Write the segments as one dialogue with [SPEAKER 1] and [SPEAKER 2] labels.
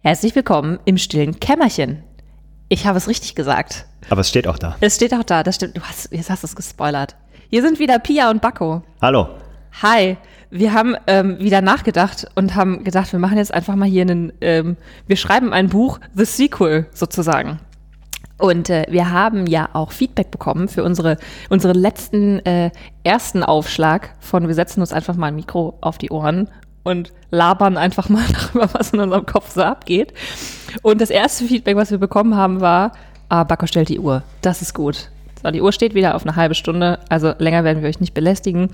[SPEAKER 1] Herzlich willkommen im stillen Kämmerchen. Ich habe es richtig gesagt.
[SPEAKER 2] Aber es steht auch da.
[SPEAKER 1] Es steht auch da, das stimmt. Du hast, jetzt hast du es gespoilert. Hier sind wieder Pia und Bakko.
[SPEAKER 2] Hallo.
[SPEAKER 1] Hi. Wir haben ähm, wieder nachgedacht und haben gedacht, wir machen jetzt einfach mal hier einen, ähm, wir schreiben ein Buch, The Sequel sozusagen. Und äh, wir haben ja auch Feedback bekommen für unsere, unsere letzten äh, ersten Aufschlag von wir setzen uns einfach mal ein Mikro auf die Ohren und labern einfach mal darüber, was in unserem Kopf so abgeht. Und das erste Feedback, was wir bekommen haben, war, ah, Bacco stellt die Uhr. Das ist gut. So, die Uhr steht wieder auf eine halbe Stunde, also länger werden wir euch nicht belästigen.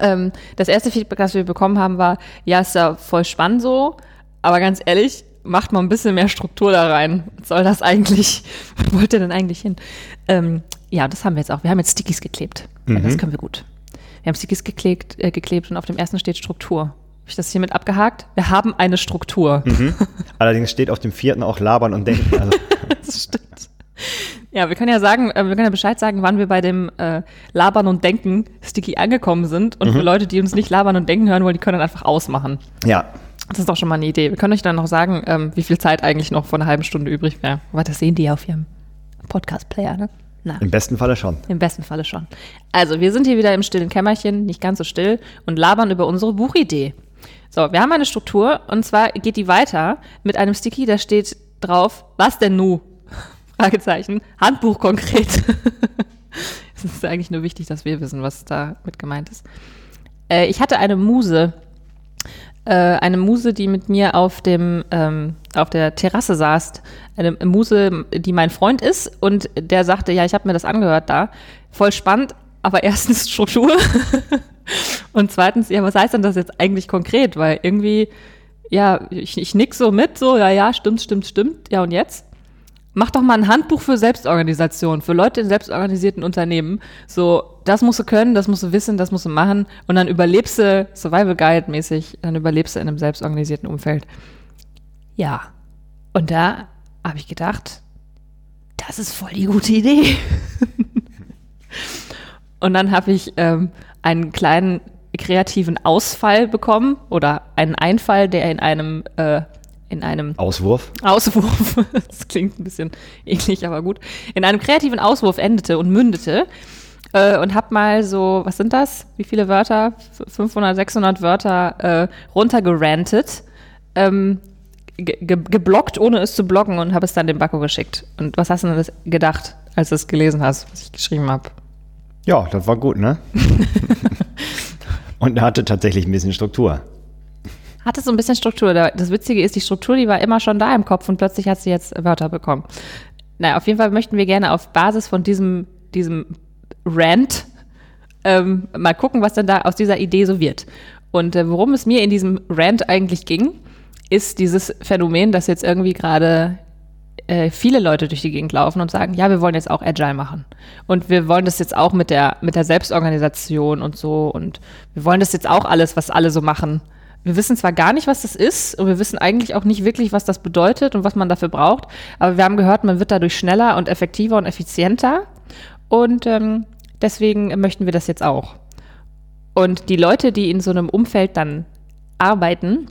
[SPEAKER 1] Ähm, das erste Feedback, das wir bekommen haben, war, ja, ist ja voll spannend so, aber ganz ehrlich, macht mal ein bisschen mehr Struktur da rein. Was soll das eigentlich? Wo wollt ihr denn eigentlich hin? Ähm, ja, das haben wir jetzt auch. Wir haben jetzt Stickies geklebt. Mhm. Ja, das können wir gut. Wir haben Stickies geklebt, äh, geklebt und auf dem ersten steht Struktur. Habe ich das hiermit abgehakt? Wir haben eine Struktur.
[SPEAKER 2] Mhm. Allerdings steht auf dem vierten auch labern und denken. Also.
[SPEAKER 1] das stimmt. Ja, wir können ja sagen, äh, wir können ja Bescheid sagen, wann wir bei dem äh, Labern und Denken Sticky angekommen sind. Und mhm. für Leute, die uns nicht labern und denken hören wollen, die können dann einfach ausmachen.
[SPEAKER 2] Ja.
[SPEAKER 1] Das ist doch schon mal eine Idee. Wir können euch dann noch sagen, ähm, wie viel Zeit eigentlich noch von einer halben Stunde übrig wäre. Aber das sehen die ja auf ihrem Podcast-Player, ne?
[SPEAKER 2] Na. Im besten Falle schon.
[SPEAKER 1] Im besten Falle schon. Also, wir sind hier wieder im stillen Kämmerchen, nicht ganz so still, und labern über unsere Buchidee. So, wir haben eine Struktur und zwar geht die weiter mit einem Sticky, da steht drauf, was denn nu? Fragezeichen. Handbuch konkret. es ist eigentlich nur wichtig, dass wir wissen, was da mit gemeint ist. Äh, ich hatte eine Muse, äh, eine Muse, die mit mir auf dem ähm, auf der Terrasse saß. Eine Muse, die mein Freund ist und der sagte, ja, ich habe mir das angehört da. Voll spannend, aber erstens Struktur und zweitens, ja, was heißt denn das jetzt eigentlich konkret? Weil irgendwie, ja, ich, ich nick so mit, so, ja, ja, stimmt, stimmt, stimmt. Ja, und jetzt? mach doch mal ein Handbuch für Selbstorganisation, für Leute in selbstorganisierten Unternehmen. So, das musst du können, das musst du wissen, das musst du machen und dann überlebst du Survival Guide mäßig, dann überlebst du in einem selbstorganisierten Umfeld. Ja. Und da habe ich gedacht, das ist voll die gute Idee. und dann habe ich ähm, einen kleinen kreativen Ausfall bekommen oder einen Einfall, der in einem äh, in einem
[SPEAKER 2] Auswurf.
[SPEAKER 1] Auswurf, das klingt ein bisschen eklig, aber gut, in einem kreativen Auswurf endete und mündete äh, und hab mal so, was sind das? Wie viele Wörter? 500, 600 Wörter äh, runtergerantet, ähm, ge geblockt, ohne es zu blocken und habe es dann dem Bakko geschickt. Und was hast du denn gedacht, als du es gelesen hast, was ich geschrieben habe?
[SPEAKER 2] Ja, das war gut, ne? und er hatte tatsächlich ein bisschen Struktur
[SPEAKER 1] hatte so ein bisschen Struktur. Das Witzige ist, die Struktur, die war immer schon da im Kopf und plötzlich hat sie jetzt Wörter bekommen. Naja, auf jeden Fall möchten wir gerne auf Basis von diesem, diesem Rant ähm, mal gucken, was denn da aus dieser Idee so wird. Und äh, worum es mir in diesem Rant eigentlich ging, ist dieses Phänomen, dass jetzt irgendwie gerade äh, viele Leute durch die Gegend laufen und sagen, ja, wir wollen jetzt auch Agile machen. Und wir wollen das jetzt auch mit der, mit der Selbstorganisation und so. Und wir wollen das jetzt auch alles, was alle so machen. Wir wissen zwar gar nicht, was das ist und wir wissen eigentlich auch nicht wirklich, was das bedeutet und was man dafür braucht, aber wir haben gehört, man wird dadurch schneller und effektiver und effizienter und ähm, deswegen möchten wir das jetzt auch. Und die Leute, die in so einem Umfeld dann arbeiten,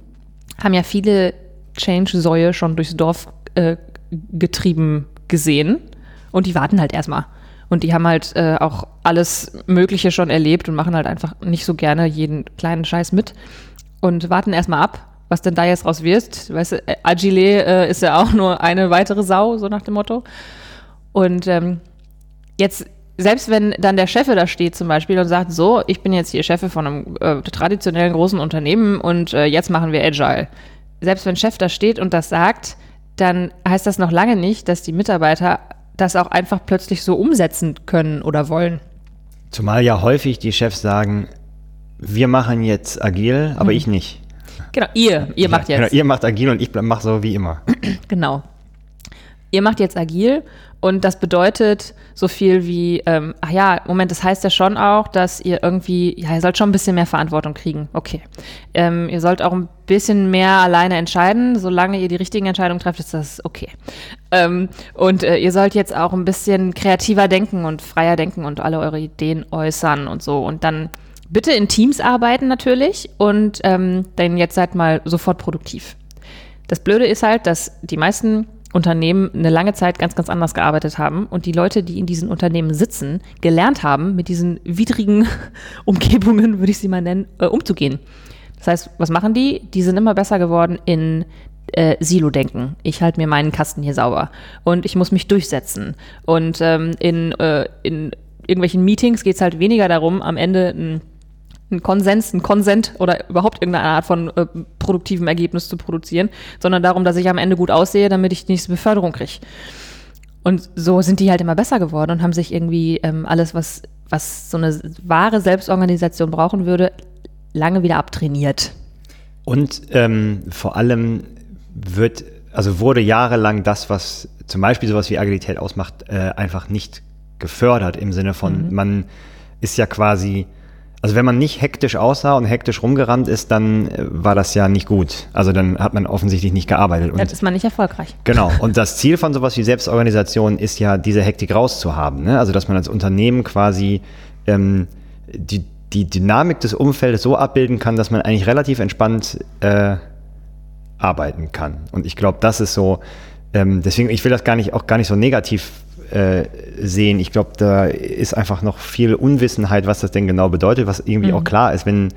[SPEAKER 1] haben ja viele Change-Säue schon durchs Dorf äh, getrieben gesehen und die warten halt erstmal. Und die haben halt äh, auch alles Mögliche schon erlebt und machen halt einfach nicht so gerne jeden kleinen Scheiß mit und warten erstmal ab, was denn da jetzt raus wird. Weißt du, äh, Agile äh, ist ja auch nur eine weitere Sau, so nach dem Motto. Und ähm, jetzt, selbst wenn dann der Chef da steht zum Beispiel und sagt, so, ich bin jetzt hier Chef von einem äh, traditionellen großen Unternehmen und äh, jetzt machen wir Agile. Selbst wenn Chef da steht und das sagt, dann heißt das noch lange nicht, dass die Mitarbeiter das auch einfach plötzlich so umsetzen können oder wollen.
[SPEAKER 2] Zumal ja häufig die Chefs sagen, wir machen jetzt agil, aber hm. ich nicht.
[SPEAKER 1] Genau, ihr, ihr macht jetzt. Genau,
[SPEAKER 2] ihr macht agil und ich mache so wie immer.
[SPEAKER 1] genau. Ihr macht jetzt agil und das bedeutet so viel wie, ähm, ach ja, Moment, das heißt ja schon auch, dass ihr irgendwie, ja, ihr sollt schon ein bisschen mehr Verantwortung kriegen. Okay. Ähm, ihr sollt auch ein bisschen mehr alleine entscheiden. Solange ihr die richtigen Entscheidungen trefft, ist das okay. Ähm, und äh, ihr sollt jetzt auch ein bisschen kreativer denken und freier denken und alle eure Ideen äußern und so. Und dann Bitte in Teams arbeiten natürlich und ähm, dann jetzt seid mal sofort produktiv. Das Blöde ist halt, dass die meisten Unternehmen eine lange Zeit ganz, ganz anders gearbeitet haben und die Leute, die in diesen Unternehmen sitzen, gelernt haben, mit diesen widrigen Umgebungen, würde ich sie mal nennen, äh, umzugehen. Das heißt, was machen die? Die sind immer besser geworden in äh, Silo-Denken. Ich halte mir meinen Kasten hier sauber und ich muss mich durchsetzen. Und ähm, in, äh, in irgendwelchen Meetings geht es halt weniger darum, am Ende ein einen Konsens, ein Konsent oder überhaupt irgendeine Art von äh, produktivem Ergebnis zu produzieren, sondern darum, dass ich am Ende gut aussehe, damit ich die nächste Beförderung kriege. Und so sind die halt immer besser geworden und haben sich irgendwie ähm, alles, was, was so eine wahre Selbstorganisation brauchen würde, lange wieder abtrainiert.
[SPEAKER 2] Und ähm, vor allem wird, also wurde jahrelang das, was zum Beispiel sowas wie Agilität ausmacht, äh, einfach nicht gefördert im Sinne von, mhm. man ist ja quasi also wenn man nicht hektisch aussah und hektisch rumgerannt ist, dann äh, war das ja nicht gut. Also dann hat man offensichtlich nicht gearbeitet.
[SPEAKER 1] Und dann ist man nicht erfolgreich.
[SPEAKER 2] Genau. Und das Ziel von sowas wie Selbstorganisation ist ja, diese Hektik rauszuhaben. Ne? Also dass man als Unternehmen quasi ähm, die, die Dynamik des Umfeldes so abbilden kann, dass man eigentlich relativ entspannt äh, arbeiten kann. Und ich glaube, das ist so, ähm, deswegen, ich will das gar nicht, auch gar nicht so negativ äh, sehen. Ich glaube, da ist einfach noch viel Unwissenheit, was das denn genau bedeutet, was irgendwie mhm. auch klar ist, wenn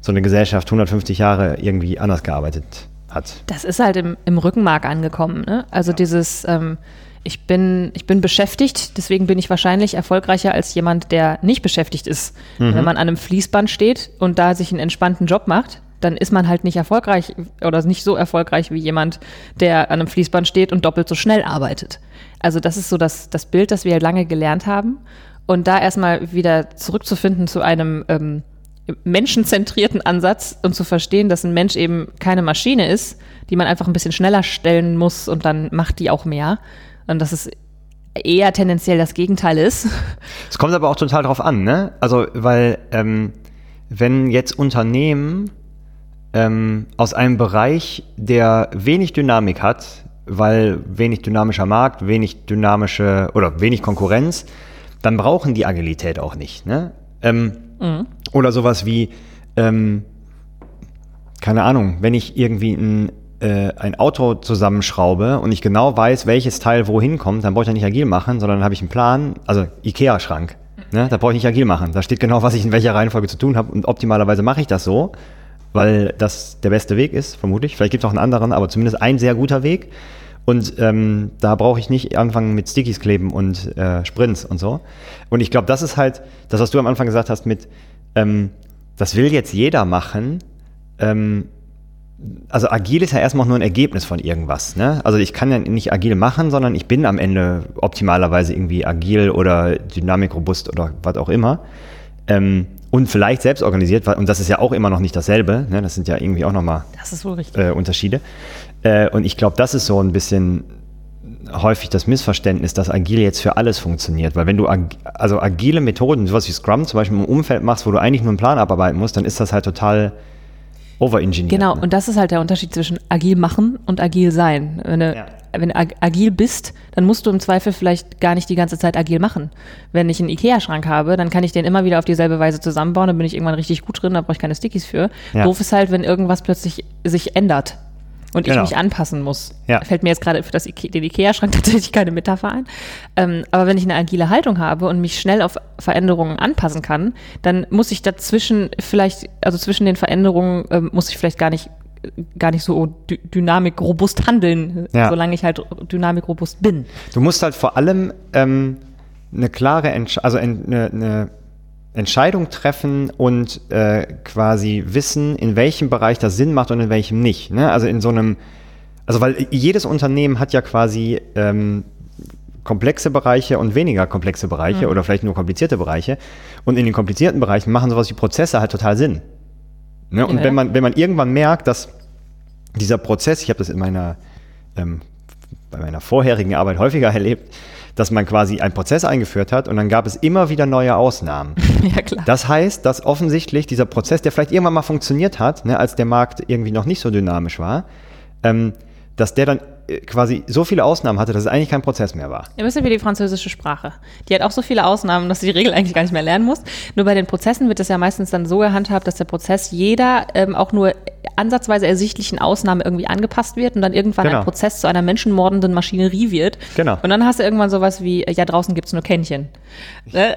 [SPEAKER 2] so eine Gesellschaft 150 Jahre irgendwie anders gearbeitet hat.
[SPEAKER 1] Das ist halt im, im Rückenmark angekommen. Ne? Also ja. dieses, ähm, ich, bin, ich bin beschäftigt, deswegen bin ich wahrscheinlich erfolgreicher als jemand, der nicht beschäftigt ist. Mhm. Wenn man an einem Fließband steht und da sich einen entspannten Job macht, dann ist man halt nicht erfolgreich oder nicht so erfolgreich wie jemand, der an einem Fließband steht und doppelt so schnell arbeitet. Also das ist so das, das Bild, das wir lange gelernt haben. Und da erstmal wieder zurückzufinden zu einem ähm, menschenzentrierten Ansatz und zu verstehen, dass ein Mensch eben keine Maschine ist, die man einfach ein bisschen schneller stellen muss und dann macht die auch mehr. Und dass es eher tendenziell das Gegenteil ist.
[SPEAKER 2] Es kommt aber auch total drauf an, ne? Also, weil ähm, wenn jetzt Unternehmen ähm, aus einem Bereich, der wenig Dynamik hat, weil wenig dynamischer Markt, wenig dynamische oder wenig Konkurrenz, dann brauchen die Agilität auch nicht. Ne? Ähm, mhm. Oder sowas wie, ähm, keine Ahnung, wenn ich irgendwie ein, äh, ein Auto zusammenschraube und ich genau weiß, welches Teil wohin kommt, dann brauche ich ja nicht agil machen, sondern dann habe ich einen Plan, also IKEA-Schrank. Ne? Da brauche ich nicht agil machen. Da steht genau, was ich in welcher Reihenfolge zu tun habe und optimalerweise mache ich das so weil das der beste Weg ist, vermutlich. Vielleicht gibt es auch einen anderen, aber zumindest ein sehr guter Weg. Und ähm, da brauche ich nicht anfangen mit Stickies kleben und äh, Sprints und so. Und ich glaube, das ist halt das, was du am Anfang gesagt hast mit, ähm, das will jetzt jeder machen. Ähm, also agil ist ja erstmal nur ein Ergebnis von irgendwas. Ne? Also ich kann ja nicht agil machen, sondern ich bin am Ende optimalerweise irgendwie agil oder dynamikrobust oder was auch immer. Ähm, und vielleicht selbst organisiert, und das ist ja auch immer noch nicht dasselbe, ne? das sind ja irgendwie auch nochmal äh, Unterschiede. Äh, und ich glaube, das ist so ein bisschen häufig das Missverständnis, dass agil jetzt für alles funktioniert. Weil wenn du ag also agile Methoden, sowas wie Scrum zum Beispiel im Umfeld machst, wo du eigentlich nur einen Plan abarbeiten musst, dann ist das halt total overengineert.
[SPEAKER 1] Genau, ne? und das ist halt der Unterschied zwischen agil machen und agil sein. Wenn du, ja. wenn du agil bist, dann musst du im Zweifel vielleicht gar nicht die ganze Zeit agil machen. Wenn ich einen Ikea-Schrank habe, dann kann ich den immer wieder auf dieselbe Weise zusammenbauen, dann bin ich irgendwann richtig gut drin, da brauche ich keine Stickies für. Ja. Doof ist halt, wenn irgendwas plötzlich sich ändert und genau. ich mich anpassen muss. Ja. Fällt mir jetzt gerade für das Ike den Ikea-Schrank tatsächlich keine Metapher ein. Ähm, aber wenn ich eine agile Haltung habe und mich schnell auf Veränderungen anpassen kann, dann muss ich dazwischen vielleicht, also zwischen den Veränderungen ähm, muss ich vielleicht gar nicht gar nicht so dynamik robust handeln, ja. solange ich halt dynamik robust bin.
[SPEAKER 2] Du musst halt vor allem ähm, eine klare, Entsch also eine, eine Entscheidung treffen und äh, quasi wissen, in welchem Bereich das Sinn macht und in welchem nicht. Ne? Also in so einem, also weil jedes Unternehmen hat ja quasi ähm, komplexe Bereiche und weniger komplexe Bereiche mhm. oder vielleicht nur komplizierte Bereiche. Und in den komplizierten Bereichen machen sowas wie Prozesse halt total Sinn. Ne? Und ja. wenn man, wenn man irgendwann merkt, dass dieser Prozess, ich habe das in meiner, ähm, bei meiner vorherigen Arbeit häufiger erlebt, dass man quasi einen Prozess eingeführt hat und dann gab es immer wieder neue Ausnahmen. Ja, klar. Das heißt, dass offensichtlich dieser Prozess, der vielleicht irgendwann mal funktioniert hat, ne, als der Markt irgendwie noch nicht so dynamisch war, ähm, dass der dann quasi so viele Ausnahmen hatte, dass es eigentlich kein Prozess mehr war.
[SPEAKER 1] Ein bisschen wie die französische Sprache. Die hat auch so viele Ausnahmen, dass du die Regel eigentlich gar nicht mehr lernen musst. Nur bei den Prozessen wird es ja meistens dann so gehandhabt, dass der Prozess jeder ähm, auch nur ansatzweise ersichtlichen Ausnahme irgendwie angepasst wird und dann irgendwann
[SPEAKER 2] Genau.
[SPEAKER 1] ein Prozess zu einer menschenmordenden Maschinerie wird.
[SPEAKER 2] Genau.
[SPEAKER 1] Und dann hast du irgendwann sowas wie, äh, ja, draußen gibt's nur Kännchen. Ne?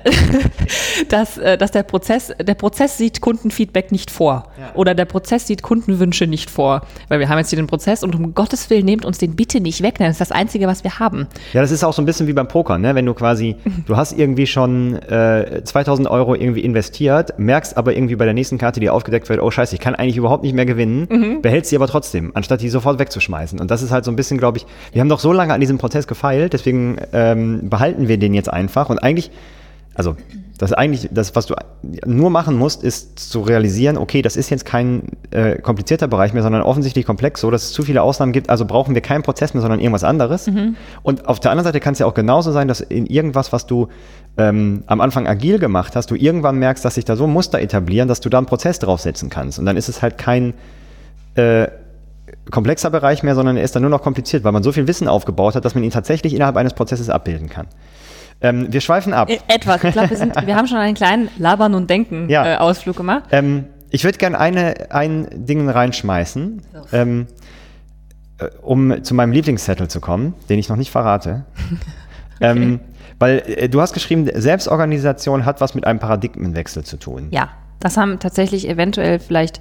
[SPEAKER 1] dass, äh, dass der Prozess, der Prozess sieht Kundenfeedback nicht vor. Oder der Prozess sieht Kundenwünsche nicht vor. Weil wir haben jetzt hier den Prozess und um Gottes Willen nehmt uns den bitte nicht weg, das ist das Einzige, was wir haben.
[SPEAKER 2] Ja, das ist auch so ein bisschen wie beim Poker, ne? Wenn du quasi, du hast irgendwie schon äh, 2000 Euro irgendwie investiert, merkst aber irgendwie bei der nächsten Karte, die aufgedeckt wird, oh scheiße, ich kann eigentlich überhaupt nicht mehr gewinnen, behältst sie aber trotzdem, anstatt die sofort wegzuschmeißen. Und das ist halt so ein bisschen, glaube ich, wir haben doch so lange an diesem Prozess gefeilt, deswegen ähm, behalten wir den jetzt einfach. Und eigentlich, also das eigentlich, das, was du nur machen musst, ist zu realisieren, okay, das ist jetzt kein äh, komplizierter Bereich mehr, sondern offensichtlich komplex, so dass es zu viele Ausnahmen gibt, also brauchen wir keinen Prozess mehr, sondern irgendwas anderes. Und auf der anderen Seite kann es ja auch genauso sein, dass in irgendwas, was du ähm, am Anfang agil gemacht hast, du irgendwann merkst, dass sich da so Muster etablieren, dass du da einen Prozess draufsetzen kannst. Und dann ist es halt kein äh, komplexer Bereich mehr, sondern er ist dann nur noch kompliziert, weil man so viel Wissen aufgebaut hat, dass man ihn tatsächlich innerhalb eines Prozesses abbilden kann. Ähm, wir schweifen ab.
[SPEAKER 1] Äh, Etwas. Ich glaube, wir, sind- wir haben schon einen kleinen Labern und Denken
[SPEAKER 2] Ja.
[SPEAKER 1] äh, Ausflug gemacht.
[SPEAKER 2] Ähm, ich würde gerne eine, ein Ding reinschmeißen, ähm, äh, um zu meinem Lieblingszettel zu kommen, den ich noch nicht verrate. ähm, weil äh, du hast geschrieben, Selbstorganisation hat was mit einem Paradigmenwechsel zu tun.
[SPEAKER 1] Ja, das haben tatsächlich eventuell vielleicht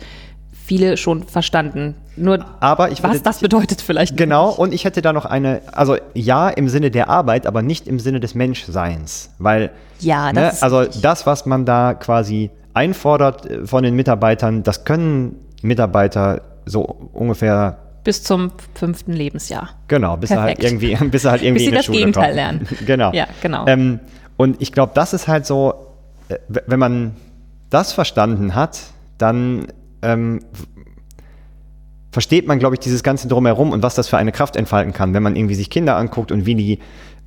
[SPEAKER 1] viele schon verstanden. Nur
[SPEAKER 2] Aber ich
[SPEAKER 1] was
[SPEAKER 2] würde-
[SPEAKER 1] das bedeutet vielleicht.
[SPEAKER 2] Genau, und ich hätte da noch eine, also ja im Sinne der Arbeit, aber nicht im Sinne des Menschseins. Weil,
[SPEAKER 1] Ja, das
[SPEAKER 2] ne, also
[SPEAKER 1] richtig.
[SPEAKER 2] das, was man da quasi einfordert äh, von den Mitarbeitern, das können Mitarbeiter so ungefähr,
[SPEAKER 1] Bis zum fünften Lebensjahr.
[SPEAKER 2] genau, bis sie halt
[SPEAKER 1] Perfekt.
[SPEAKER 2] irgendwie, bis sie halt irgendwie
[SPEAKER 1] Bis
[SPEAKER 2] in der
[SPEAKER 1] das
[SPEAKER 2] Schule
[SPEAKER 1] Gegenteil
[SPEAKER 2] kommen.
[SPEAKER 1] lernen.
[SPEAKER 2] genau.
[SPEAKER 1] Ja, genau.
[SPEAKER 2] Ähm, und ich glaube, das ist halt so, äh, wenn man das verstanden hat, dann ähm, versteht man, glaube ich, dieses Ganze drumherum und was das für eine Kraft entfalten kann, wenn man irgendwie sich Kinder anguckt und wie die,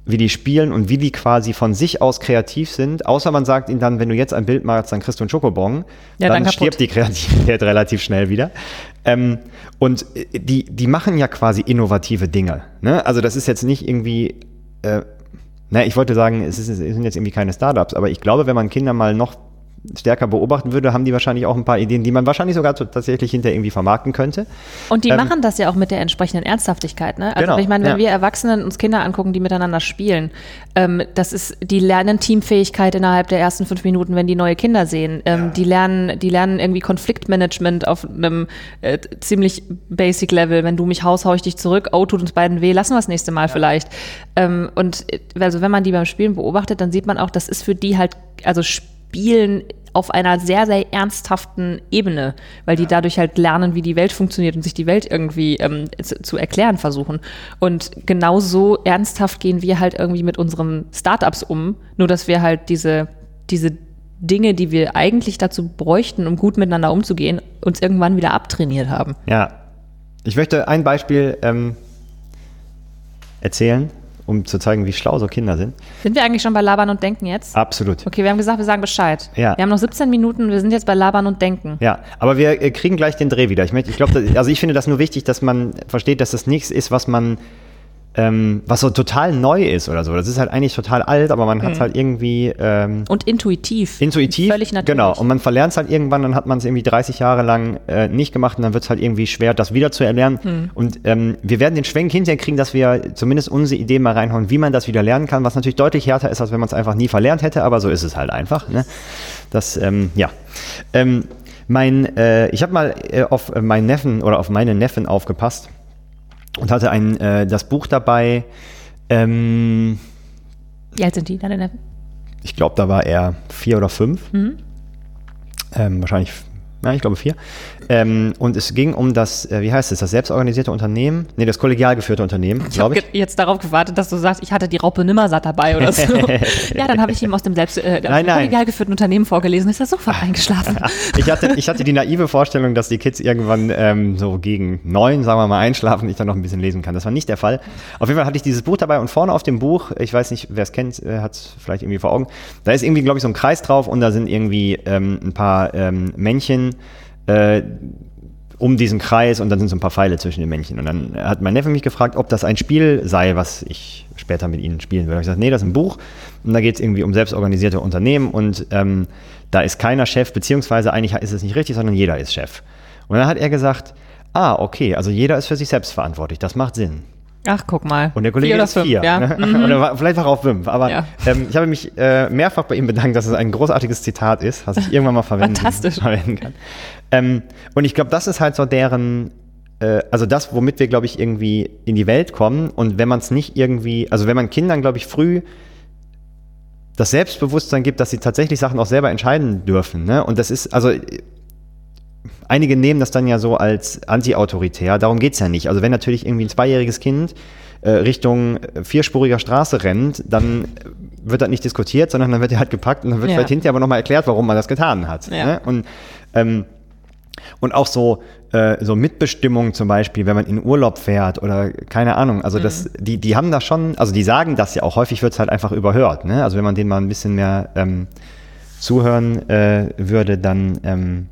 [SPEAKER 2] wie die spielen und wie die quasi von sich aus kreativ sind. Außer man sagt ihnen dann, wenn du jetzt ein Bild malst, dann kriegst du einen Schokobon.
[SPEAKER 1] Ja,
[SPEAKER 2] dann
[SPEAKER 1] dann
[SPEAKER 2] stirbt die Kreativität relativ schnell wieder. Ähm, und äh, die, die machen ja quasi innovative Dinge. Ne? Also das ist jetzt nicht irgendwie, äh, na, ich wollte sagen, es, ist, es sind jetzt irgendwie keine Startups, aber ich glaube, wenn man Kinder mal noch stärker beobachten würde, haben die wahrscheinlich auch ein paar Ideen, die man wahrscheinlich sogar tatsächlich hinter irgendwie vermarkten könnte.
[SPEAKER 1] Und die
[SPEAKER 2] Ähm,
[SPEAKER 1] machen das ja auch mit der entsprechenden Ernsthaftigkeit. Ne? Also
[SPEAKER 2] Genau,
[SPEAKER 1] ich meine, wenn
[SPEAKER 2] ja.
[SPEAKER 1] wir Erwachsenen uns Kinder angucken, die miteinander spielen, ähm, das ist, die lernen Teamfähigkeit innerhalb der ersten fünf Minuten, wenn die neue Kinder sehen. Ähm, Die lernen, die lernen irgendwie Konfliktmanagement auf einem äh, ziemlich basic Level. Wenn du mich haust, hau ich dich zurück. Oh, tut uns beiden weh, lassen wir das nächste Mal vielleicht. Ähm, und äh, also wenn man die beim Spielen beobachtet, dann sieht man auch, das ist für die halt, also Spielen auf einer sehr, sehr ernsthaften Ebene, weil die dadurch halt lernen, wie die Welt funktioniert und sich die Welt irgendwie ähm, zu, zu erklären versuchen. Und genauso ernsthaft gehen wir halt irgendwie mit unseren Startups um, nur dass wir halt diese, diese Dinge, die wir eigentlich dazu bräuchten, um gut miteinander umzugehen, uns irgendwann wieder abtrainiert haben.
[SPEAKER 2] Ja. Ich möchte ein Beispiel ähm, erzählen, um zu zeigen, wie schlau so Kinder sind.
[SPEAKER 1] Sind wir eigentlich schon bei Labern und Denken jetzt?
[SPEAKER 2] Absolut.
[SPEAKER 1] Okay, wir haben gesagt, wir sagen Bescheid.
[SPEAKER 2] Ja.
[SPEAKER 1] Wir haben noch 17 Minuten, wir sind jetzt bei Labern und Denken.
[SPEAKER 2] Ja, aber wir äh, kriegen gleich den Dreh wieder. Ich, möchte, ich glaube, also ich finde das nur wichtig, dass man versteht, dass das nichts ist, was man, ähm, was so total neu ist oder so. Das ist halt eigentlich total alt, aber man hat es halt irgendwie ähm,
[SPEAKER 1] Und intuitiv.
[SPEAKER 2] intuitiv.
[SPEAKER 1] Völlig natürlich.
[SPEAKER 2] Genau. Und man verlernt es halt irgendwann, dann hat man es irgendwie 30 Jahre lang äh, nicht gemacht und dann wird es halt irgendwie schwer, das wieder zu erlernen.
[SPEAKER 1] Hm.
[SPEAKER 2] Und ähm, wir werden den Schwenk hinterher kriegen, dass wir zumindest unsere Ideen mal reinhauen, wie man das wieder lernen kann, was natürlich deutlich härter ist, als wenn man es einfach nie verlernt hätte, aber so ist es halt einfach. Ne? Das, ähm, ja. Ähm, mein, äh, ich habe mal äh, auf äh, meinen Neffen oder auf meine Neffen aufgepasst und hatte ein, äh, das Buch dabei. Ähm,
[SPEAKER 1] Wie alt sind die,
[SPEAKER 2] ich glaube, da war er vier oder fünf.
[SPEAKER 1] Mhm.
[SPEAKER 2] Ähm, wahrscheinlich, ja, ich glaube vier. Ähm, und es ging um das, äh, wie heißt es, das selbstorganisierte Unternehmen? Nee, das kollegial geführte Unternehmen,
[SPEAKER 1] Ich habe
[SPEAKER 2] glaube ich.
[SPEAKER 1] jetzt darauf gewartet, dass du sagst, ich hatte die Raupe Nimmersatt dabei oder so. ja, dann habe ich ihm aus dem selbst äh,
[SPEAKER 2] Nein, nein.
[SPEAKER 1] kollegial geführten Unternehmen vorgelesen, ist er sofort eingeschlafen.
[SPEAKER 2] Ich hatte, ich hatte die naive Vorstellung, dass die Kids irgendwann ähm, so gegen neun, sagen wir mal, einschlafen und ich dann noch ein bisschen lesen kann. Das war nicht der Fall. Auf jeden Fall hatte ich dieses Buch dabei und vorne auf dem Buch, ich weiß nicht, wer es kennt, äh, hat es vielleicht irgendwie vor Augen, da ist irgendwie, glaube ich, so ein Kreis drauf und da sind irgendwie ähm, ein paar ähm, Männchen äh, um diesen Kreis und dann sind so ein paar Pfeile zwischen den Männchen. Und dann hat mein Neffe mich gefragt, ob das ein Spiel sei, was ich später mit ihnen spielen würde. Ich gesagt, nee, das ist ein Buch und da geht es irgendwie um selbstorganisierte Unternehmen und ähm, da ist keiner Chef, beziehungsweise eigentlich ist es nicht richtig, sondern jeder ist Chef. Und dann hat er gesagt, ah, okay, also jeder ist für sich selbst verantwortlich, das macht Sinn.
[SPEAKER 1] Ach, guck mal.
[SPEAKER 2] Und der Kollege
[SPEAKER 1] vier
[SPEAKER 2] ist vier.
[SPEAKER 1] Ja.
[SPEAKER 2] Ne?
[SPEAKER 1] Mhm.
[SPEAKER 2] Oder war, vielleicht war er auch fünf. Aber
[SPEAKER 1] Ja.
[SPEAKER 2] ähm, ich habe mich äh, mehrfach bei ihm bedankt, dass es ein großartiges Zitat ist, was ich irgendwann mal verwenden,
[SPEAKER 1] Fantastisch.
[SPEAKER 2] verwenden kann. Ähm, und ich glaube, das ist halt so deren, äh, also das, womit wir, glaube ich, irgendwie in die Welt kommen. Und wenn man es nicht irgendwie, also wenn man Kindern, glaube ich, früh das Selbstbewusstsein gibt, dass sie tatsächlich Sachen auch selber entscheiden dürfen. Ne? Und das ist, also einige nehmen das dann ja so als anti-autoritär, darum geht's ja nicht. Also wenn natürlich irgendwie ein zweijähriges Kind äh, Richtung äh, vierspuriger Straße rennt, dann wird das nicht diskutiert, sondern dann wird er halt gepackt und dann wird
[SPEAKER 1] Ja.
[SPEAKER 2] vielleicht hinterher aber nochmal erklärt, warum man das getan hat.
[SPEAKER 1] Ja.
[SPEAKER 2] Ne? Und, ähm, und auch so, äh, so Mitbestimmung zum Beispiel, wenn man in Urlaub fährt oder keine Ahnung, also das, die, die haben da schon, also die sagen das ja auch, häufig wird's halt einfach überhört. Ne? Also wenn man denen mal ein bisschen mehr ähm, zuhören äh, würde, dann ähm,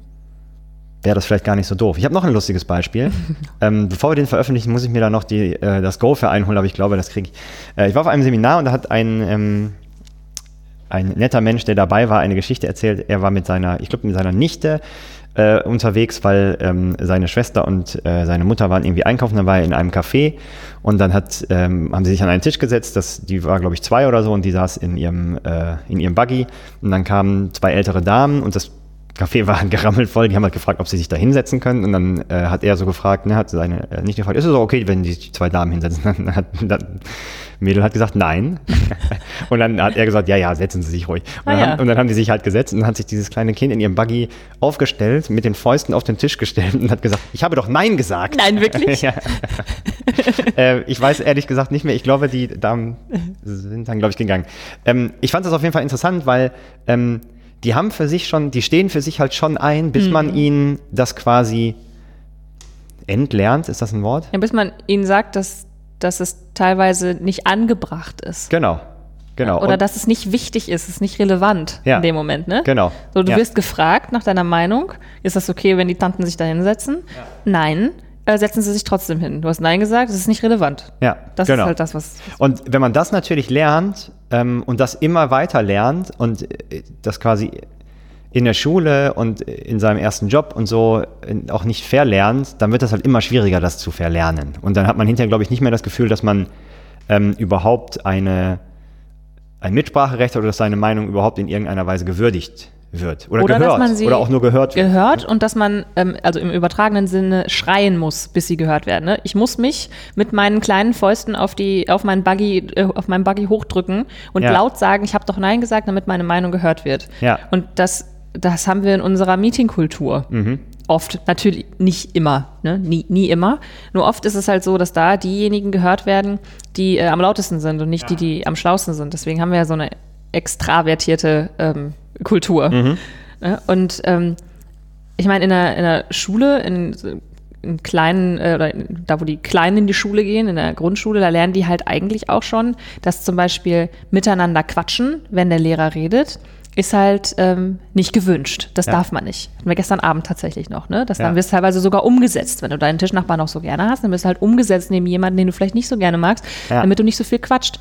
[SPEAKER 2] wäre das vielleicht gar nicht so doof. Ich habe noch ein lustiges Beispiel. ähm, bevor wir den veröffentlichen, muss ich mir da noch die, äh, das Go für einholen, aber ich glaube, das kriege ich. Äh, ich war auf einem Seminar und da hat ein, ähm, ein netter Mensch, der dabei war, eine Geschichte erzählt. Er war mit seiner, ich glaube, mit seiner Nichte äh, unterwegs, weil ähm, seine Schwester und äh, seine Mutter waren irgendwie einkaufen, dann war er in einem Café und dann hat, ähm, haben sie sich an einen Tisch gesetzt, das, die war glaube ich zwei oder so und die saß in ihrem, äh, in ihrem Buggy und dann kamen zwei ältere Damen und das Café war gerammelt voll, die haben halt gefragt, ob sie sich da hinsetzen können und dann äh, hat er so gefragt, ne, hat seine äh, nicht gefragt, ist es auch okay, wenn die zwei Damen hinsetzen? Dann hat dann, Mädel hat gesagt, nein. und dann hat er gesagt, ja, ja, setzen Sie sich ruhig. Und,
[SPEAKER 1] Ah,
[SPEAKER 2] dann,
[SPEAKER 1] ja.
[SPEAKER 2] haben, und dann haben die sich halt gesetzt und dann hat sich dieses kleine Kind in ihrem Buggy aufgestellt, mit den Fäusten auf den Tisch gestellt und hat gesagt, ich habe doch Nein gesagt.
[SPEAKER 1] Nein, wirklich?
[SPEAKER 2] ja. äh, ich weiß ehrlich gesagt nicht mehr. Ich glaube, die Damen sind dann, glaube ich, gegangen. Ähm, ich fand das auf jeden Fall interessant, weil ähm, die haben für sich schon, die stehen für sich halt schon ein, bis
[SPEAKER 1] Mhm.
[SPEAKER 2] man ihnen das quasi entlernt. Ist das ein Wort?
[SPEAKER 1] Ja, bis man ihnen sagt, dass, dass es teilweise nicht angebracht ist.
[SPEAKER 2] Genau. Genau.
[SPEAKER 1] Oder
[SPEAKER 2] Und-
[SPEAKER 1] dass es nicht wichtig ist, es ist nicht relevant
[SPEAKER 2] Ja.
[SPEAKER 1] in dem Moment, ne?
[SPEAKER 2] Genau.
[SPEAKER 1] So, du
[SPEAKER 2] Ja.
[SPEAKER 1] wirst gefragt nach deiner Meinung. Ist das okay, wenn die Tanten sich da hinsetzen? Nein. Äh, setzen sie sich trotzdem hin. Du hast Nein gesagt, es ist nicht relevant.
[SPEAKER 2] Ja,
[SPEAKER 1] Das
[SPEAKER 2] genau.
[SPEAKER 1] ist halt das, was.
[SPEAKER 2] Und wenn man das natürlich lernt ähm, und das immer weiter lernt und äh, das quasi in der Schule und in seinem ersten Job und so äh, auch nicht verlernt, dann wird das halt immer schwieriger, das zu verlernen. Und dann hat man hinterher, glaube ich, nicht mehr das Gefühl, dass man ähm, überhaupt eine, ein Mitspracherecht hat oder dass seine Meinung überhaupt in irgendeiner Weise gewürdigt wird. Oder,
[SPEAKER 1] Oder dass
[SPEAKER 2] gehört.
[SPEAKER 1] man sie
[SPEAKER 2] oder auch nur gehört wird.
[SPEAKER 1] gehört und dass man, ähm, also im übertragenen Sinne, schreien muss, bis sie gehört werden. Ne? Ich muss mich mit meinen kleinen Fäusten auf, die, auf, meinen Buggy, äh, auf meinen Buggy hochdrücken und
[SPEAKER 2] Ja.
[SPEAKER 1] laut sagen, ich habe doch Nein gesagt, damit meine Meinung gehört wird.
[SPEAKER 2] Ja.
[SPEAKER 1] Und das, das haben wir in unserer Meetingkultur.
[SPEAKER 2] Mhm.
[SPEAKER 1] Oft, natürlich nicht immer, ne? nie, nie immer. Nur oft ist es halt so, dass da diejenigen gehört werden, die äh, am lautesten sind und nicht die, die am schlausten sind. Deswegen haben wir ja so eine extravertierte ähm, Kultur.
[SPEAKER 2] Mhm.
[SPEAKER 1] Und ähm, ich meine, in der, in der Schule, in, in kleinen, äh, oder in, da wo die Kleinen in die Schule gehen, in der Grundschule, da lernen die halt eigentlich auch schon, dass zum Beispiel miteinander quatschen, wenn der Lehrer redet, ist halt ähm, nicht gewünscht. Das
[SPEAKER 2] Ja.
[SPEAKER 1] darf man nicht. Hatten wir gestern Abend tatsächlich noch, ne? Das
[SPEAKER 2] Ja.
[SPEAKER 1] dann wirst teilweise sogar umgesetzt. Wenn du deinen Tischnachbarn noch so gerne hast, dann wirst du halt umgesetzt neben jemanden, den du vielleicht nicht so gerne magst,
[SPEAKER 2] Ja.
[SPEAKER 1] damit du nicht so viel quatscht.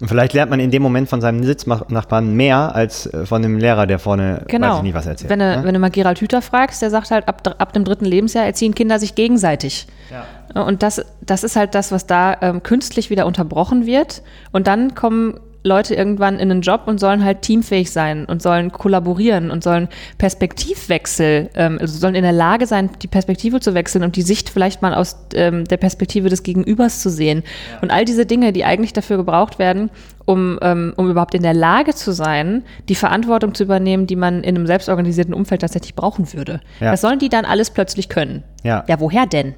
[SPEAKER 2] Und vielleicht lernt man in dem Moment von seinem Sitznachbarn mehr als äh, von dem Lehrer, der vorne
[SPEAKER 1] Genau.
[SPEAKER 2] weiß ich nicht was erzählt.
[SPEAKER 1] wenn, du,
[SPEAKER 2] ne?
[SPEAKER 1] wenn du mal Gerald Hüther fragst, der sagt halt, ab, ab dem dritten Lebensjahr erziehen Kinder sich gegenseitig. Und das, das ist halt das, was da ähm, künstlich wieder unterbrochen wird. Und dann kommen Leute irgendwann in einen Job und sollen halt teamfähig sein und sollen kollaborieren und sollen Perspektivwechsel, ähm, also sollen in der Lage sein, die Perspektive zu wechseln und die Sicht vielleicht mal aus ähm, der Perspektive des Gegenübers zu sehen. Und all diese Dinge, die eigentlich dafür gebraucht werden, um, ähm, um überhaupt in der Lage zu sein, die Verantwortung zu übernehmen, die man in einem selbstorganisierten Umfeld tatsächlich brauchen würde.
[SPEAKER 2] Ja.
[SPEAKER 1] Das sollen die dann alles plötzlich können.
[SPEAKER 2] Ja.
[SPEAKER 1] Ja, woher denn?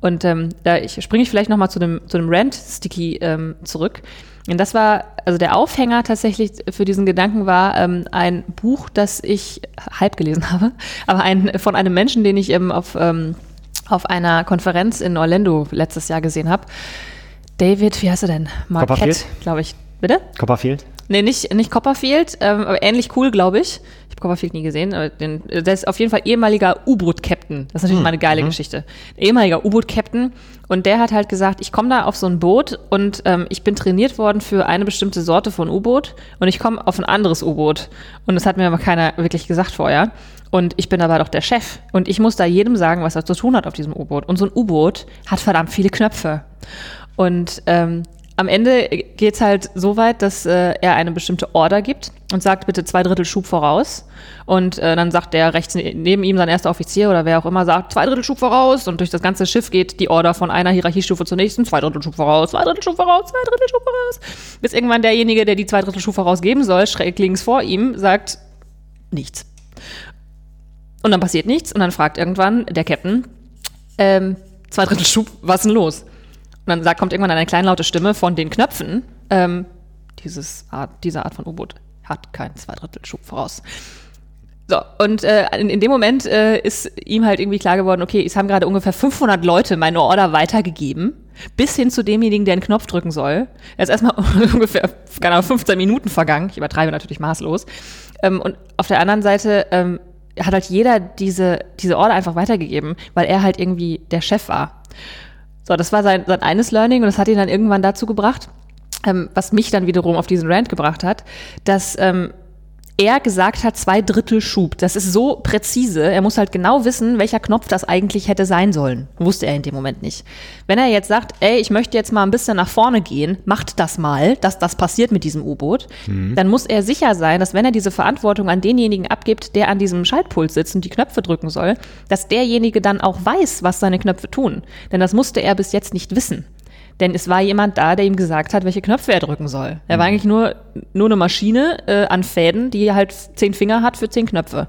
[SPEAKER 1] Und ähm, da ich, springe ich vielleicht nochmal zu dem, zu dem Rant-Sticky ähm, zurück. Und das war, also der Aufhänger tatsächlich für diesen Gedanken war ähm, ein Buch, das ich halb gelesen habe, aber ein, von einem Menschen, den ich ähm, auf, ähm, auf einer Konferenz in Orlando letztes Jahr gesehen habe. David, wie heißt er denn?
[SPEAKER 2] Copperfield?
[SPEAKER 1] Marquette, glaube ich. Bitte?
[SPEAKER 2] Copperfield?
[SPEAKER 1] Nee, nicht, nicht Copperfield, ähm, aber ähnlich cool, glaube ich. Ich habe Copperfield nie gesehen, aber den, der ist auf jeden Fall ehemaliger U-Boot-Captain. Das ist natürlich mal eine geile Geschichte. Ehemaliger U-Boot-Captain. Und der hat halt gesagt, ich komme da auf so ein Boot und ähm, ich bin trainiert worden für eine bestimmte Sorte von U-Boot und ich komme auf ein anderes U-Boot. Und das hat mir aber keiner wirklich gesagt vorher. Und ich bin aber doch der Chef. Und ich muss da jedem sagen, was er zu tun hat auf diesem U-Boot. Und so ein U-Boot hat verdammt viele Knöpfe. Und ähm, am Ende geht's halt so weit, dass äh, er eine bestimmte Order gibt und sagt, bitte zwei Drittel Schub voraus. Und äh, dann sagt der rechts ne-, neben ihm, sein erster Offizier oder wer auch immer, sagt, zwei Drittel Schub voraus. Und durch das ganze Schiff geht die Order von einer Hierarchiestufe zur nächsten, zwei Drittel Schub voraus, zwei Drittel Schub voraus, zwei Drittel Schub voraus. Bis irgendwann derjenige, der die zwei Drittel Schub voraus geben soll, schräg links vor ihm, sagt, nichts. Und dann passiert nichts und dann fragt irgendwann der Captain, ähm, zwei Drittel Schub, was denn los? Und dann kommt irgendwann eine kleinlaute Stimme von den Knöpfen. Ähm, dieses Art, diese Art von U-Boot hat keinen Zweidrittelschub voraus. So, und äh, in, in dem Moment äh, ist ihm halt irgendwie klar geworden, okay, es haben gerade ungefähr 500 Leute meine Order weitergegeben, bis hin zu demjenigen, der einen Knopf drücken soll. Er ist erstmal ungefähr, keine Ahnung, 15 Minuten vergangen. Ich übertreibe natürlich maßlos. Ähm, und auf der anderen Seite ähm, hat halt jeder diese, diese Order einfach weitergegeben, weil er halt irgendwie der Chef war. So, das war sein, sein eines Learning und das hat ihn dann irgendwann dazu gebracht, ähm, was mich dann wiederum auf diesen Rant gebracht hat, dass ähm, er gesagt hat, zwei Drittel Schub. Das ist so präzise. Er muss halt genau wissen, welcher Knopf das eigentlich hätte sein sollen. Wusste er in dem Moment nicht. Wenn er jetzt sagt, ey, ich möchte jetzt mal ein bisschen nach vorne gehen, macht das mal, dass das passiert mit diesem U-Boot, mhm. dann muss er sicher sein, dass wenn er diese Verantwortung an denjenigen abgibt, der an diesem Schaltpult sitzt und die Knöpfe drücken soll, dass derjenige dann auch weiß, was seine Knöpfe tun. Denn das musste er bis jetzt nicht wissen. Denn es war jemand da, der ihm gesagt hat, welche Knöpfe er drücken soll. Er war mhm. eigentlich nur, nur eine Maschine äh, an Fäden, die halt zehn Finger hat für zehn Knöpfe.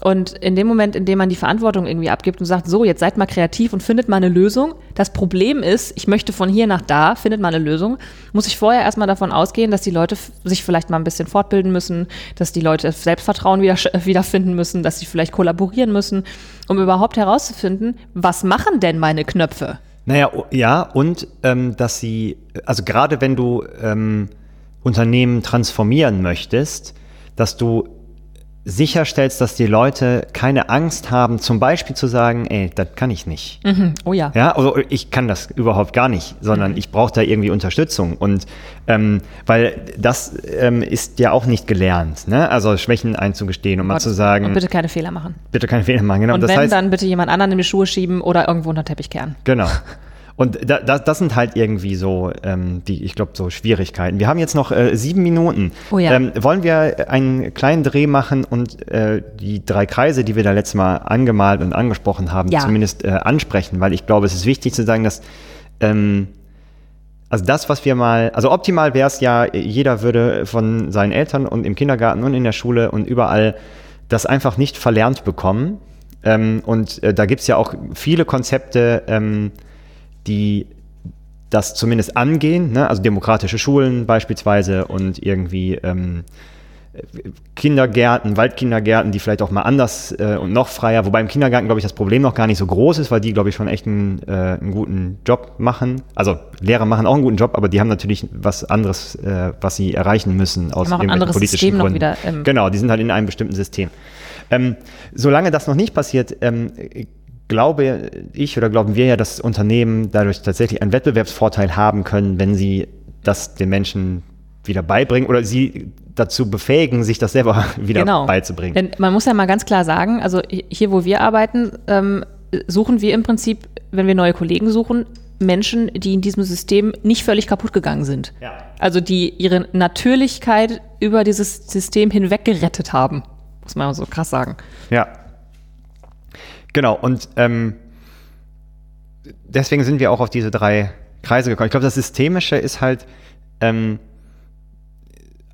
[SPEAKER 1] Und in dem Moment, in dem man die Verantwortung irgendwie abgibt und sagt, so, jetzt seid mal kreativ und findet mal eine Lösung. Das Problem ist, ich möchte von hier nach da, findet mal eine Lösung, muss ich vorher erstmal davon ausgehen, dass die Leute sich vielleicht mal ein bisschen fortbilden müssen, dass die Leute Selbstvertrauen wieder, wiederfinden müssen, dass sie vielleicht kollaborieren müssen, um überhaupt herauszufinden, was machen denn meine Knöpfe?
[SPEAKER 2] Naja, ja, und ähm, dass sie, also gerade wenn du ähm, Unternehmen transformieren möchtest, dass du sicherstellst, dass die Leute keine Angst haben, zum Beispiel zu sagen, ey, das kann ich nicht.
[SPEAKER 1] Mhm. Oh ja.
[SPEAKER 2] Ja, also ich kann das überhaupt gar nicht, sondern mhm. ich brauche da irgendwie Unterstützung. Und ähm, weil das ähm, ist ja auch nicht gelernt, ne? Also Schwächen einzugestehen und mal zu sagen. Und
[SPEAKER 1] bitte keine Fehler machen.
[SPEAKER 2] Bitte keine Fehler machen, genau.
[SPEAKER 1] Und das wenn, heißt, dann bitte jemand anderen in die Schuhe schieben oder irgendwo unter den Teppich kehren.
[SPEAKER 2] Genau. Und da, da, das sind halt irgendwie so, ähm, die, ich glaube, so Schwierigkeiten. Wir haben jetzt noch äh, sieben Minuten.
[SPEAKER 1] Oh ja.
[SPEAKER 2] ähm, wollen wir einen kleinen Dreh machen und äh, die drei Kreise, die wir da letztes Mal angemalt und angesprochen haben, ja. zumindest äh, ansprechen? Weil ich glaube, es ist wichtig zu sagen, dass ähm, also das, was wir mal, also optimal wäre es ja, jeder würde von seinen Eltern und im Kindergarten und in der Schule und überall das einfach nicht verlernt bekommen. Ähm, und äh, da gibt es ja auch viele Konzepte, ähm, die das zumindest angehen, ne? also demokratische Schulen beispielsweise und irgendwie ähm, Kindergärten, Waldkindergärten, die vielleicht auch mal anders äh, und noch freier, wobei im Kindergarten, glaube ich, das Problem noch gar nicht so groß ist, weil die, glaube ich, schon echt einen, äh, einen, guten Job machen. Also Lehrer machen auch einen guten Job, aber die haben natürlich was anderes, äh, was sie erreichen müssen aus
[SPEAKER 1] irgendwelchen politischen System Gründen. Wieder,
[SPEAKER 2] ähm genau, die sind halt in einem bestimmten System. Ähm, solange das noch nicht passiert, ähm, glaube ich oder glauben wir ja, dass Unternehmen dadurch tatsächlich einen Wettbewerbsvorteil haben können, wenn sie das den Menschen wieder beibringen oder sie dazu befähigen, sich das selber wieder genau. beizubringen.
[SPEAKER 1] Denn man muss ja mal ganz klar sagen, also hier, wo wir arbeiten, ähm, suchen wir im Prinzip, wenn wir neue Kollegen suchen, Menschen, die in diesem System nicht völlig kaputt gegangen sind. Ja. Also die ihre Natürlichkeit über dieses System hinweg gerettet haben. Muss man so krass sagen.
[SPEAKER 2] Ja. Genau, und ähm, deswegen sind wir auch auf diese drei Kreise gekommen. Ich glaube, das Systemische ist halt ähm,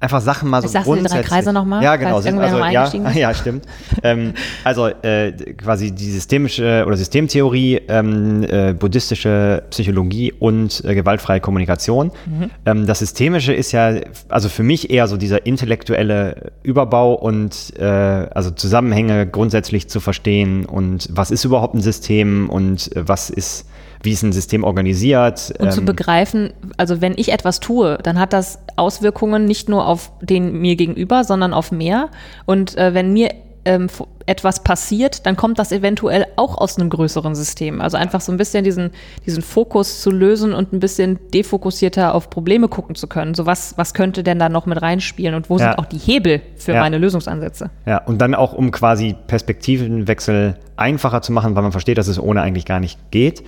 [SPEAKER 2] einfach Sachen mal so
[SPEAKER 1] Sagst grundsätzlich. Du die drei Kreise nochmal?
[SPEAKER 2] Ja, genau. Sind, also, ja, ja, stimmt. ähm, also äh, quasi die systemische oder Systemtheorie, ähm, äh, buddhistische Psychologie und äh, gewaltfreie Kommunikation. Mhm. Ähm, das Systemische ist ja, also für mich eher so dieser intellektuelle Überbau und äh, also Zusammenhänge grundsätzlich zu verstehen und was ist überhaupt ein System und äh, was ist wie ist ein System organisiert.
[SPEAKER 1] Und ähm, zu begreifen, also wenn ich etwas tue, dann hat das Auswirkungen nicht nur auf den mir gegenüber, sondern auf mehr. Und äh, wenn mir ähm, etwas passiert, dann kommt das eventuell auch aus einem größeren System. Also einfach so ein bisschen diesen, diesen Fokus zu lösen und ein bisschen defokussierter auf Probleme gucken zu können. So was, was könnte denn da noch mit reinspielen und wo ja. sind auch die Hebel für ja. meine Lösungsansätze?
[SPEAKER 2] Ja, und dann auch, um quasi Perspektivenwechsel einfacher zu machen, weil man versteht, dass es ohne eigentlich gar nicht geht.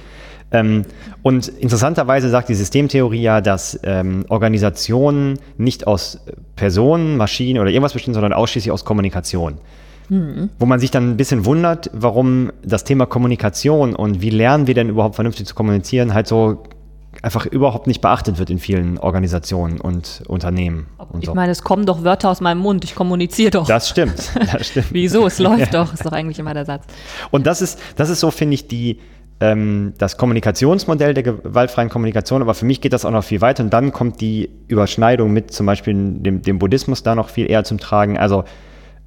[SPEAKER 2] Ähm, und interessanterweise sagt die Systemtheorie ja, dass ähm, Organisationen nicht aus Personen, Maschinen oder irgendwas bestehen, sondern ausschließlich aus Kommunikation. Mhm. Wo man sich dann ein bisschen wundert, warum das Thema Kommunikation und wie lernen wir denn überhaupt vernünftig zu kommunizieren, halt so einfach überhaupt nicht beachtet wird in vielen Organisationen und Unternehmen. Und
[SPEAKER 1] ich so. meine, es kommen doch Wörter aus meinem Mund, ich kommuniziere doch.
[SPEAKER 2] Das stimmt. Das stimmt.
[SPEAKER 1] Wieso? Es läuft ja. doch, ist doch eigentlich immer der Satz.
[SPEAKER 2] Und das ist, das ist so, finde ich, die, ähm, das Kommunikationsmodell der gewaltfreien Kommunikation, aber für mich geht das auch noch viel weiter und dann kommt die Überschneidung mit zum Beispiel dem, dem Buddhismus da noch viel eher zum Tragen. Also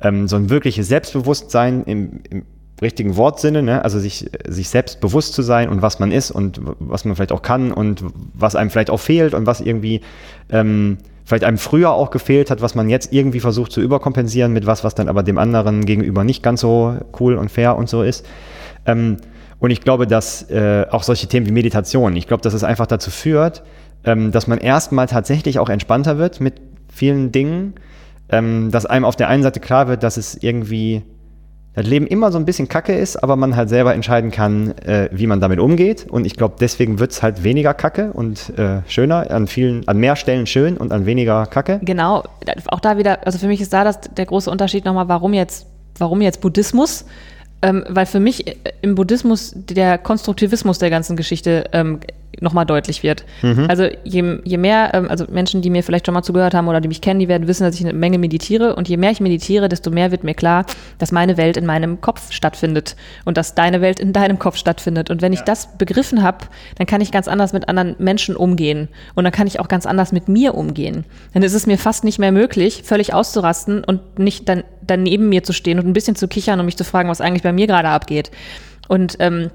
[SPEAKER 2] ähm, so ein wirkliches Selbstbewusstsein im, im richtigen Wortsinne, ne? also sich, sich selbst bewusst zu sein und was man ist und was man vielleicht auch kann und was einem vielleicht auch fehlt und was irgendwie ähm, vielleicht einem früher auch gefehlt hat, was man jetzt irgendwie versucht zu überkompensieren mit was, was dann aber dem anderen gegenüber nicht ganz so cool und fair und so ist. Ähm, und ich glaube, dass äh, auch solche Themen wie Meditation, ich glaube, dass es einfach dazu führt, ähm, dass man erstmal tatsächlich auch entspannter wird mit vielen Dingen ähm, dass einem auf der einen Seite klar wird, dass es irgendwie das Leben immer so ein bisschen kacke ist, aber man halt selber entscheiden kann, äh, wie man damit umgeht. Und ich glaube, deswegen wird es halt weniger kacke und äh, schöner, an vielen, an mehr Stellen schön und an weniger kacke.
[SPEAKER 1] Genau, auch da wieder, also für mich ist da das, der große Unterschied nochmal, warum jetzt, warum jetzt Buddhismus? Ähm, weil für mich äh, im Buddhismus der Konstruktivismus der ganzen Geschichte ähm, nochmal deutlich wird. Mhm. Also je, je mehr, ähm, also Menschen, die mir vielleicht schon mal zugehört haben oder die mich kennen, die werden wissen, dass ich eine Menge meditiere und je mehr ich meditiere, desto mehr wird mir klar, dass meine Welt in meinem Kopf stattfindet und dass deine Welt in deinem Kopf stattfindet. Und wenn ja. ich das begriffen habe, dann kann ich ganz anders mit anderen Menschen umgehen und dann kann ich auch ganz anders mit mir umgehen. Dann ist es mir fast nicht mehr möglich, völlig auszurasten und nicht dann daneben mir zu stehen und ein bisschen zu kichern und mich zu fragen, was eigentlich bei mir gerade abgeht. Und ähm,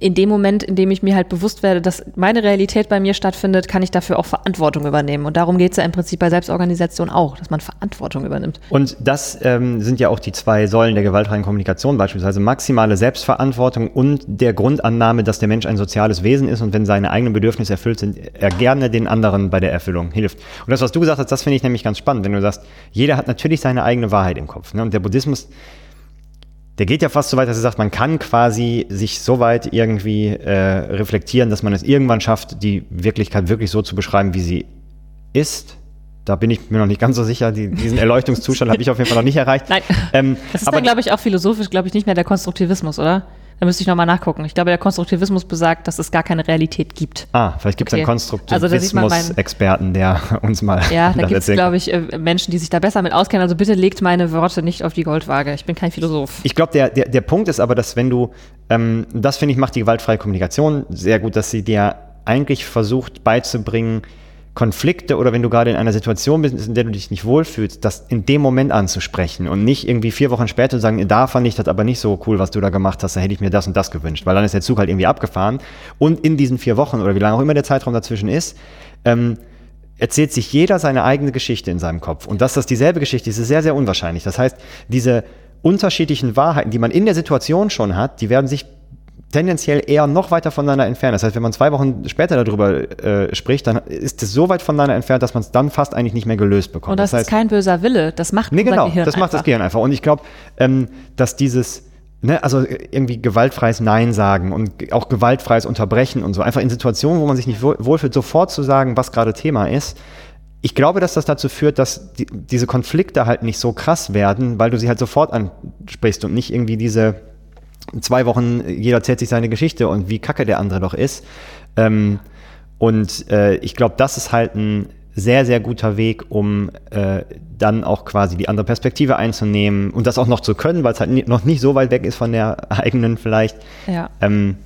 [SPEAKER 1] in dem Moment, in dem ich mir halt bewusst werde, dass meine Realität bei mir stattfindet, kann ich dafür auch Verantwortung übernehmen. Und darum geht es ja im Prinzip bei Selbstorganisation auch, dass man Verantwortung übernimmt.
[SPEAKER 2] Und das ähm, sind ja auch die zwei Säulen der gewaltfreien Kommunikation, beispielsweise maximale Selbstverantwortung und der Grundannahme, dass der Mensch ein soziales Wesen ist und wenn seine eigenen Bedürfnisse erfüllt sind, er gerne den anderen bei der Erfüllung hilft. Und das, was du gesagt hast, das finde ich nämlich ganz spannend, wenn du sagst, jeder hat natürlich seine eigene Wahrheit im Kopf. Ne? Und der Buddhismus der geht ja fast so weit, dass er sagt, man kann quasi sich so weit irgendwie äh, reflektieren, dass man es irgendwann schafft, die Wirklichkeit wirklich so zu beschreiben, wie sie ist. Da bin ich mir noch nicht ganz so sicher. Die, diesen Erleuchtungszustand habe ich auf jeden Fall noch nicht erreicht.
[SPEAKER 1] Nein. Ähm, das ist aber, dann, glaube ich, auch philosophisch, glaube ich, nicht mehr der Konstruktivismus, oder? Da müsste ich nochmal nachgucken. Ich glaube, der Konstruktivismus besagt, dass es gar keine Realität gibt.
[SPEAKER 2] Ah, vielleicht gibt es okay. einen Konstruktivismus-Experten, also, der uns mal.
[SPEAKER 1] Ja, da gibt es, glaube ich, äh, Menschen, die sich da besser mit auskennen. Also bitte legt meine Worte nicht auf die Goldwaage. Ich bin kein Philosoph.
[SPEAKER 2] Ich glaube, der, der, der Punkt ist aber, dass wenn du, ähm, das finde ich, macht die gewaltfreie Kommunikation sehr gut, dass sie dir eigentlich versucht beizubringen, Konflikte oder wenn du gerade in einer Situation bist, in der du dich nicht wohlfühlst, das in dem Moment anzusprechen und nicht irgendwie vier Wochen später zu sagen, da fand ich das aber nicht so cool, was du da gemacht hast, da hätte ich mir das und das gewünscht, weil dann ist der Zug halt irgendwie abgefahren und in diesen vier Wochen oder wie lange auch immer der Zeitraum dazwischen ist, ähm, erzählt sich jeder seine eigene Geschichte in seinem Kopf und dass das dieselbe Geschichte ist, ist sehr, sehr unwahrscheinlich. Das heißt, diese unterschiedlichen Wahrheiten, die man in der Situation schon hat, die werden sich tendenziell eher noch weiter voneinander entfernt. Das heißt, wenn man zwei Wochen später darüber äh, spricht, dann ist es so weit voneinander entfernt, dass man es dann fast eigentlich nicht mehr gelöst bekommt.
[SPEAKER 1] Und das,
[SPEAKER 2] das
[SPEAKER 1] heißt, ist kein böser Wille, das macht
[SPEAKER 2] nee, genau, Gehirn das macht einfach. das Gehirn einfach. Und ich glaube, ähm, dass dieses Ne, also irgendwie gewaltfreies Nein sagen und auch gewaltfreies Unterbrechen und so. Einfach in Situationen, wo man sich nicht wohlfühlt, sofort zu sagen, was gerade Thema ist. Ich glaube, dass das dazu führt, dass die, diese Konflikte halt nicht so krass werden, weil du sie halt sofort ansprichst und nicht irgendwie diese zwei Wochen, jeder erzählt sich seine Geschichte und wie kacke der andere doch ist. Ähm, und äh, ich glaube, das ist halt ein sehr, sehr guter Weg, um äh, dann auch quasi die andere Perspektive einzunehmen und das auch noch zu können, weil es halt noch nicht so weit weg ist von der eigenen vielleicht.
[SPEAKER 1] Ja. Ähm,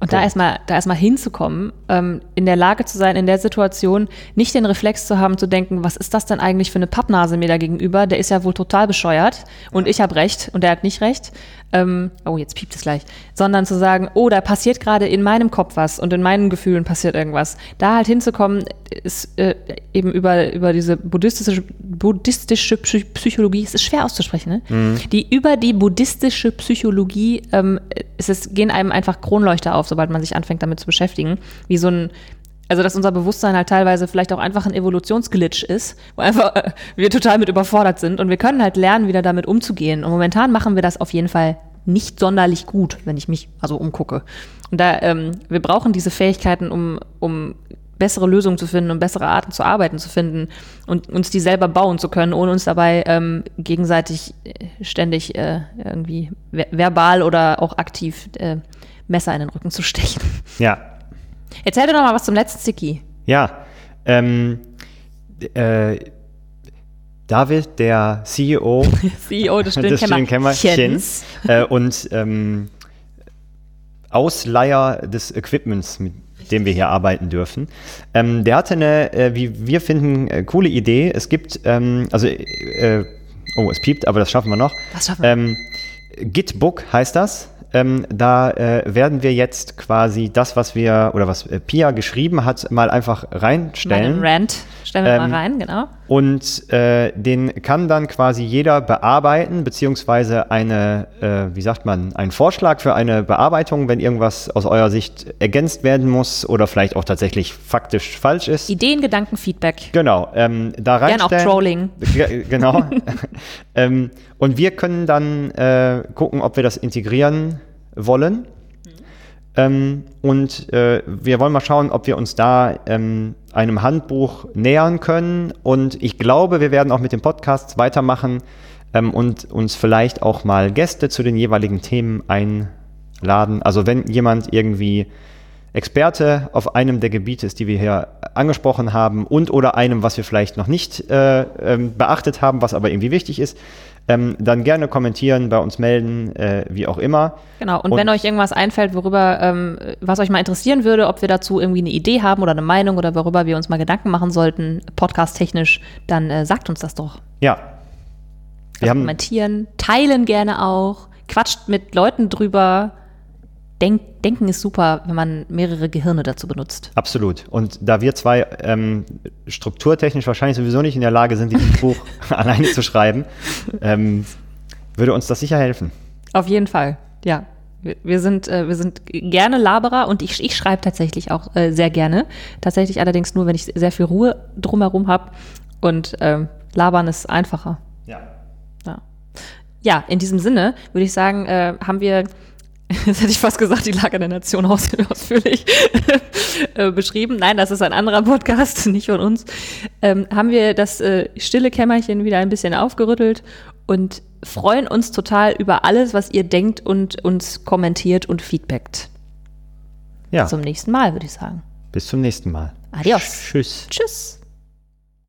[SPEAKER 1] und da erstmal, da erstmal hinzukommen, ähm, in der Lage zu sein, in der Situation nicht den Reflex zu haben, zu denken, was ist das denn eigentlich für eine Pappnase mir da gegenüber? Der ist ja wohl total bescheuert und ich habe recht und der hat nicht recht. Ähm, oh, jetzt piept es gleich, sondern zu sagen, oh, da passiert gerade in meinem Kopf was und in meinen Gefühlen passiert irgendwas. Da halt hinzukommen, ist äh, eben über, über diese buddhistische, buddhistische Psychologie, es ist schwer auszusprechen, ne? Mhm. Die über die buddhistische Psychologie, ähm, es ist, gehen einem einfach Kronleuchter auf, sobald man sich anfängt damit zu beschäftigen, wie so ein also dass unser Bewusstsein halt teilweise vielleicht auch einfach ein Evolutionsglitch ist, wo einfach äh, wir total mit überfordert sind und wir können halt lernen, wieder damit umzugehen. Und momentan machen wir das auf jeden Fall nicht sonderlich gut, wenn ich mich also umgucke. Und da ähm, wir brauchen diese Fähigkeiten, um um bessere Lösungen zu finden und bessere Arten zu arbeiten zu finden und uns die selber bauen zu können, ohne uns dabei ähm, gegenseitig äh, ständig äh, irgendwie verbal oder auch aktiv äh, Messer in den Rücken zu stechen.
[SPEAKER 2] Ja,
[SPEAKER 1] Erzähl dir noch mal was zum letzten Sticky.
[SPEAKER 2] Ja, ähm, äh, David, der CEO,
[SPEAKER 1] CEO des
[SPEAKER 2] Stillenkämmerchens äh, und ähm, Ausleiher des Equipments, mit dem wir hier arbeiten dürfen. Ähm, der hatte eine, äh, wie wir finden, äh, coole Idee. Es gibt, ähm, also, äh, oh, es piept, aber das schaffen wir noch.
[SPEAKER 1] Das schaffen wir. Ähm,
[SPEAKER 2] Gitbook heißt das. Ähm, da äh, werden wir jetzt quasi das, was wir oder was äh, Pia geschrieben hat, mal einfach reinstellen.
[SPEAKER 1] Meinen Rant stellen wir ähm, mal rein, genau.
[SPEAKER 2] Und äh, den kann dann quasi jeder bearbeiten, beziehungsweise eine, äh, wie sagt man, einen Vorschlag für eine Bearbeitung, wenn irgendwas aus eurer Sicht ergänzt werden muss oder vielleicht auch tatsächlich faktisch falsch ist.
[SPEAKER 1] Ideen, Gedanken, Feedback.
[SPEAKER 2] Genau, ähm, da reinstellen.
[SPEAKER 1] Gerne auch Trolling.
[SPEAKER 2] genau. ähm, und wir können dann äh, gucken, ob wir das integrieren wollen. Ähm, und äh, wir wollen mal schauen, ob wir uns da ähm, einem Handbuch nähern können. Und ich glaube, wir werden auch mit den Podcasts weitermachen ähm, und uns vielleicht auch mal Gäste zu den jeweiligen Themen einladen. Also wenn jemand irgendwie Experte auf einem der Gebiete ist, die wir hier angesprochen haben und oder einem, was wir vielleicht noch nicht äh, ähm, beachtet haben, was aber irgendwie wichtig ist, ähm, dann gerne kommentieren, bei uns melden, äh, wie auch immer.
[SPEAKER 1] Genau, und, und, wenn euch irgendwas einfällt, worüber, ähm, was euch mal interessieren würde, ob wir dazu irgendwie eine Idee haben oder eine Meinung oder worüber wir uns mal Gedanken machen sollten, podcast-technisch, dann äh, sagt uns das doch.
[SPEAKER 2] Ja.
[SPEAKER 1] Wir also kommentieren, teilen gerne auch, quatscht mit Leuten drüber. Denk, Denken ist super, wenn man mehrere Gehirne dazu benutzt.
[SPEAKER 2] Absolut. Und da wir zwei ähm, strukturtechnisch wahrscheinlich sowieso nicht in der Lage sind, dieses Buch alleine zu schreiben, ähm, würde uns das sicher helfen.
[SPEAKER 1] Auf jeden Fall, ja. Wir, sind, äh, wir sind gerne Laberer und ich, ich schreibe tatsächlich auch äh, sehr gerne. Tatsächlich allerdings nur, wenn ich sehr viel Ruhe drumherum habe. Und ähm, Labern ist einfacher.
[SPEAKER 2] Ja.
[SPEAKER 1] Ja, ja in diesem Sinne würde ich sagen, äh, haben wir Jetzt hätte ich fast gesagt, die Lage der Nation aus, ausführlich äh, beschrieben. Nein, das ist ein anderer Podcast, nicht von uns. Ähm, haben wir das äh, stille Kämmerchen wieder ein bisschen aufgerüttelt und freuen uns total über alles, was ihr denkt und uns kommentiert und feedbackt. Ja. Bis zum nächsten Mal, würde ich sagen.
[SPEAKER 2] Bis zum nächsten Mal.
[SPEAKER 1] Adios.
[SPEAKER 2] Tschüss.
[SPEAKER 1] Tschüss.